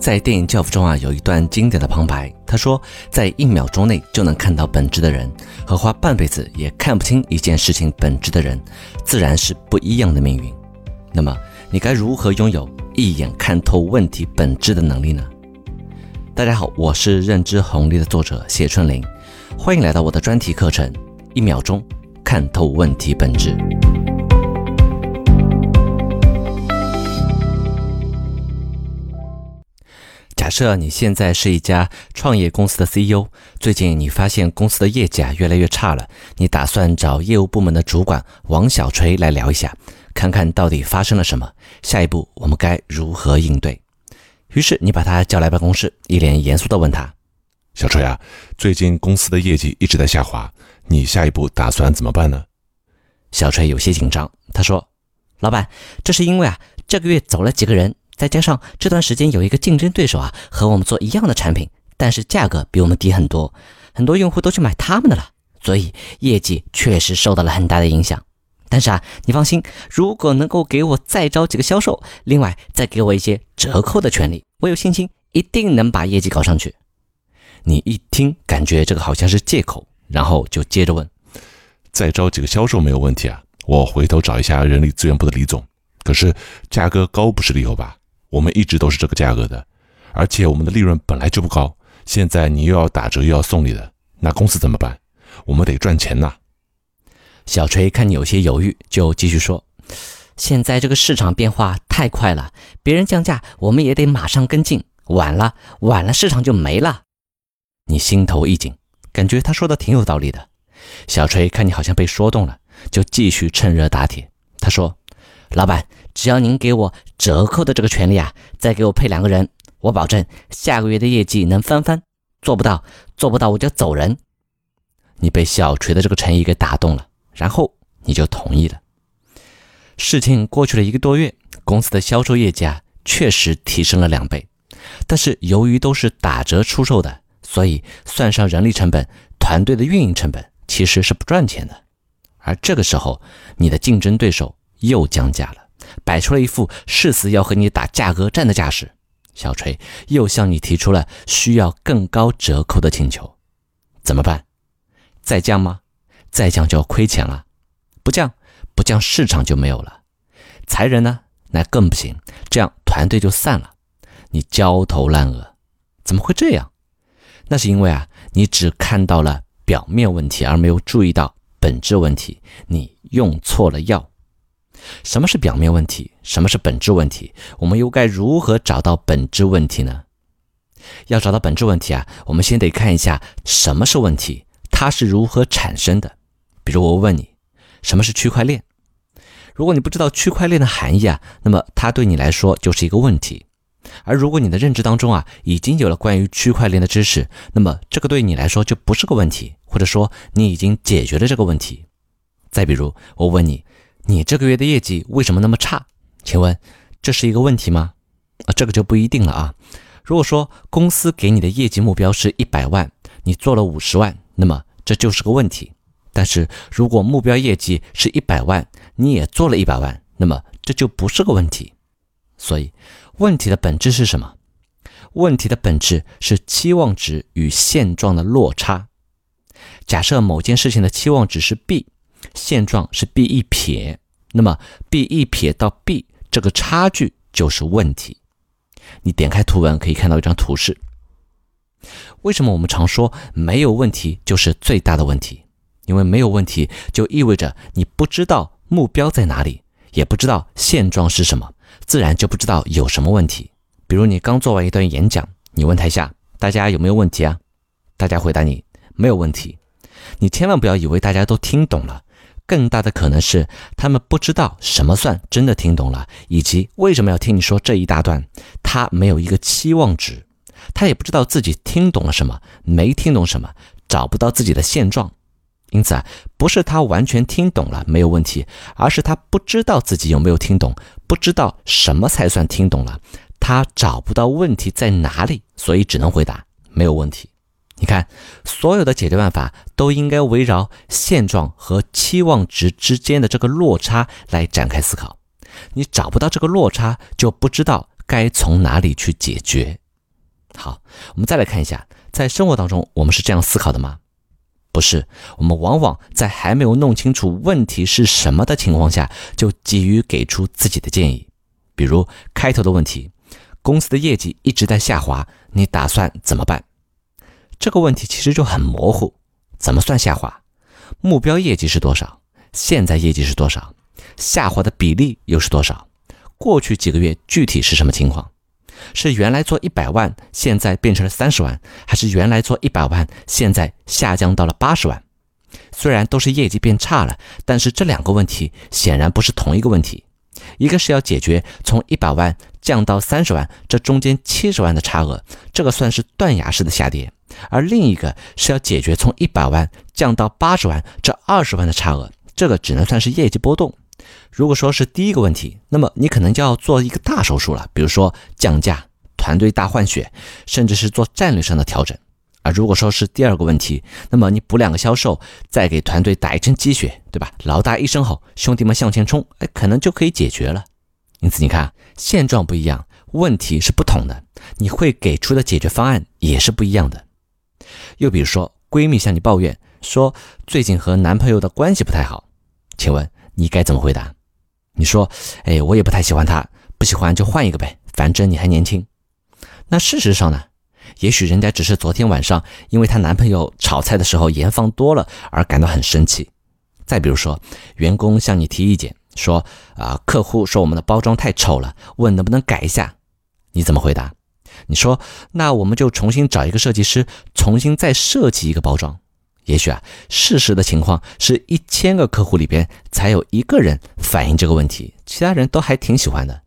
在电影《教父》中啊，有一段经典的旁白，他说：“在一秒钟内就能看到本质的人，和花半辈子也看不清一件事情本质的人，自然是不一样的命运。”那么，你该如何拥有一眼看透问题本质的能力呢？大家好，我是认知红利的作者谢春林，欢迎来到我的专题课程《一秒钟看透问题本质》。设你现在是一家创业公司的 CEO，最近你发现公司的业绩啊越来越差了，你打算找业务部门的主管王小锤来聊一下，看看到底发生了什么，下一步我们该如何应对？于是你把他叫来办公室，一脸严肃地问他：“小锤啊，最近公司的业绩一直在下滑，你下一步打算怎么办呢？”小锤有些紧张，他说：“老板，这是因为啊，这个月走了几个人。”再加上这段时间有一个竞争对手啊，和我们做一样的产品，但是价格比我们低很多，很多用户都去买他们的了，所以业绩确实受到了很大的影响。但是啊，你放心，如果能够给我再招几个销售，另外再给我一些折扣的权利，我有信心一定能把业绩搞上去。你一听，感觉这个好像是借口，然后就接着问：再招几个销售没有问题啊？我回头找一下人力资源部的李总。可是价格高不是理由吧？我们一直都是这个价格的，而且我们的利润本来就不高。现在你又要打折又要送礼的，那公司怎么办？我们得赚钱呐。小锤看你有些犹豫，就继续说：“现在这个市场变化太快了，别人降价，我们也得马上跟进。晚了，晚了，市场就没了。”你心头一紧，感觉他说的挺有道理的。小锤看你好像被说动了，就继续趁热打铁。他说。老板，只要您给我折扣的这个权利啊，再给我配两个人，我保证下个月的业绩能翻番。做不到，做不到我就走人。你被小锤的这个诚意给打动了，然后你就同意了。事情过去了一个多月，公司的销售业绩啊确实提升了两倍，但是由于都是打折出售的，所以算上人力成本、团队的运营成本，其实是不赚钱的。而这个时候，你的竞争对手。又降价了，摆出了一副誓死要和你打价格战的架势。小锤又向你提出了需要更高折扣的请求，怎么办？再降吗？再降就要亏钱了。不降，不降市场就没有了。裁人呢？那更不行，这样团队就散了。你焦头烂额，怎么会这样？那是因为啊，你只看到了表面问题，而没有注意到本质问题。你用错了药。什么是表面问题？什么是本质问题？我们又该如何找到本质问题呢？要找到本质问题啊，我们先得看一下什么是问题，它是如何产生的。比如我问你，什么是区块链？如果你不知道区块链的含义啊，那么它对你来说就是一个问题。而如果你的认知当中啊已经有了关于区块链的知识，那么这个对你来说就不是个问题，或者说你已经解决了这个问题。再比如我问你。你这个月的业绩为什么那么差？请问这是一个问题吗？啊，这个就不一定了啊。如果说公司给你的业绩目标是一百万，你做了五十万，那么这就是个问题。但是如果目标业绩是一百万，你也做了一百万，那么这就不是个问题。所以问题的本质是什么？问题的本质是期望值与现状的落差。假设某件事情的期望值是 B。现状是 b 一撇，那么 b 一撇到 b 这个差距就是问题。你点开图文可以看到一张图示。为什么我们常说没有问题就是最大的问题？因为没有问题就意味着你不知道目标在哪里，也不知道现状是什么，自然就不知道有什么问题。比如你刚做完一段演讲，你问台下大家有没有问题啊？大家回答你没有问题。你千万不要以为大家都听懂了。更大的可能是，他们不知道什么算真的听懂了，以及为什么要听你说这一大段。他没有一个期望值，他也不知道自己听懂了什么，没听懂什么，找不到自己的现状。因此啊，不是他完全听懂了没有问题，而是他不知道自己有没有听懂，不知道什么才算听懂了，他找不到问题在哪里，所以只能回答没有问题。你看，所有的解决办法都应该围绕现状和期望值之间的这个落差来展开思考。你找不到这个落差，就不知道该从哪里去解决。好，我们再来看一下，在生活当中，我们是这样思考的吗？不是，我们往往在还没有弄清楚问题是什么的情况下，就急于给出自己的建议。比如开头的问题，公司的业绩一直在下滑，你打算怎么办？这个问题其实就很模糊，怎么算下滑？目标业绩是多少？现在业绩是多少？下滑的比例又是多少？过去几个月具体是什么情况？是原来做一百万，现在变成了三十万，还是原来做一百万，现在下降到了八十万？虽然都是业绩变差了，但是这两个问题显然不是同一个问题。一个是要解决从一百万降到三十万这中间七十万的差额，这个算是断崖式的下跌；而另一个是要解决从一百万降到八十万这二十万的差额，这个只能算是业绩波动。如果说是第一个问题，那么你可能就要做一个大手术了，比如说降价、团队大换血，甚至是做战略上的调整。而如果说是第二个问题，那么你补两个销售，再给团队打一针鸡血，对吧？老大一声吼，兄弟们向前冲，哎，可能就可以解决了。因此，你看现状不一样，问题是不同的，你会给出的解决方案也是不一样的。又比如说，闺蜜向你抱怨说最近和男朋友的关系不太好，请问？你该怎么回答？你说：“哎，我也不太喜欢他，不喜欢就换一个呗，反正你还年轻。”那事实上呢？也许人家只是昨天晚上因为她男朋友炒菜的时候盐放多了而感到很生气。再比如说，员工向你提意见，说：“啊，客户说我们的包装太丑了，问能不能改一下。”你怎么回答？你说：“那我们就重新找一个设计师，重新再设计一个包装。”也许啊，事实的情况是一千个客户里边才有一个人反映这个问题，其他人都还挺喜欢的。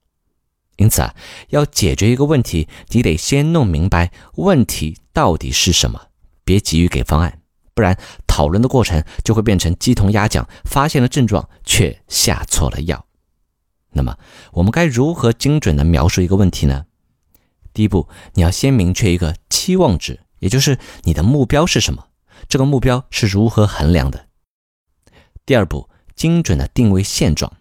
因此啊，要解决一个问题，你得先弄明白问题到底是什么，别急于给方案，不然讨论的过程就会变成鸡同鸭讲，发现了症状却下错了药。那么，我们该如何精准的描述一个问题呢？第一步，你要先明确一个期望值，也就是你的目标是什么。这个目标是如何衡量的？第二步，精准的定位现状。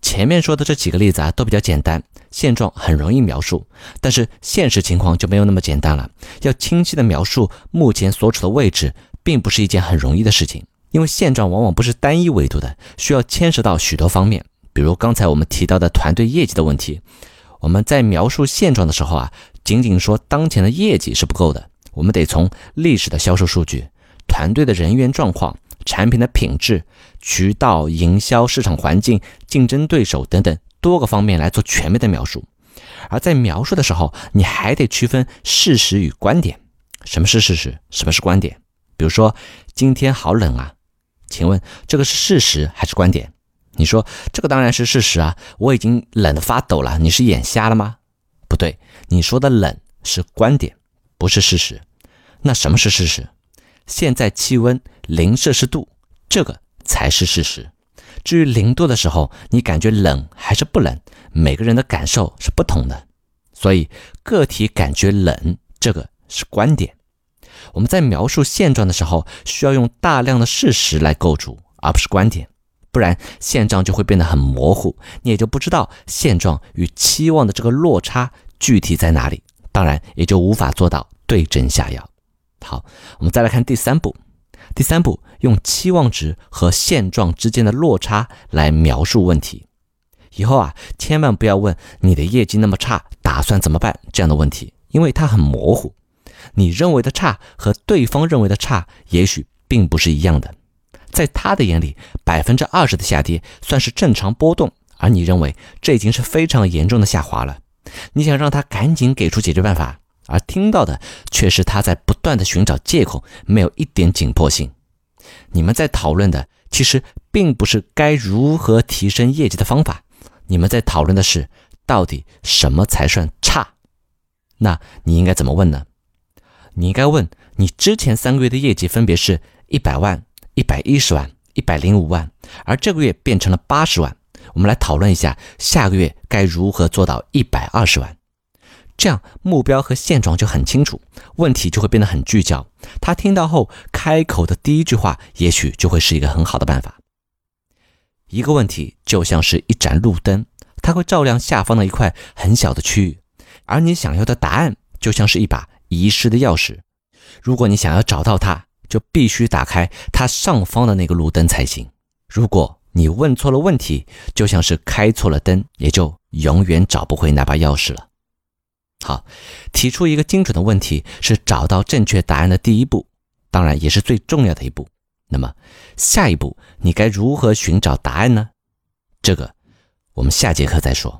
前面说的这几个例子啊，都比较简单，现状很容易描述。但是现实情况就没有那么简单了。要清晰的描述目前所处的位置，并不是一件很容易的事情，因为现状往往不是单一维度的，需要牵涉到许多方面。比如刚才我们提到的团队业绩的问题，我们在描述现状的时候啊，仅仅说当前的业绩是不够的，我们得从历史的销售数据。团队的人员状况、产品的品质、渠道营销、市场环境、竞争对手等等多个方面来做全面的描述。而在描述的时候，你还得区分事实与观点。什么是事实？什么是观点？比如说，今天好冷啊，请问这个是事实还是观点？你说这个当然是事实啊，我已经冷得发抖了。你是眼瞎了吗？不对，你说的冷是观点，不是事实。那什么是事实？现在气温零摄氏度，这个才是事实。至于零度的时候，你感觉冷还是不冷？每个人的感受是不同的，所以个体感觉冷，这个是观点。我们在描述现状的时候，需要用大量的事实来构筑，而不是观点，不然现状就会变得很模糊，你也就不知道现状与期望的这个落差具体在哪里，当然也就无法做到对症下药。好，我们再来看第三步。第三步，用期望值和现状之间的落差来描述问题。以后啊，千万不要问你的业绩那么差，打算怎么办这样的问题，因为它很模糊。你认为的差和对方认为的差，也许并不是一样的。在他的眼里，百分之二十的下跌算是正常波动，而你认为这已经是非常严重的下滑了。你想让他赶紧给出解决办法。而听到的却是他在不断的寻找借口，没有一点紧迫性。你们在讨论的其实并不是该如何提升业绩的方法，你们在讨论的是到底什么才算差。那你应该怎么问呢？你应该问你之前三个月的业绩分别是一百万、一百一十万、一百零五万，而这个月变成了八十万。我们来讨论一下下个月该如何做到一百二十万。这样目标和现状就很清楚，问题就会变得很聚焦。他听到后开口的第一句话，也许就会是一个很好的办法。一个问题就像是一盏路灯，它会照亮下方的一块很小的区域，而你想要的答案就像是一把遗失的钥匙，如果你想要找到它，就必须打开它上方的那个路灯才行。如果你问错了问题，就像是开错了灯，也就永远找不回那把钥匙了。好，提出一个精准的问题是找到正确答案的第一步，当然也是最重要的一步。那么下一步你该如何寻找答案呢？这个我们下节课再说。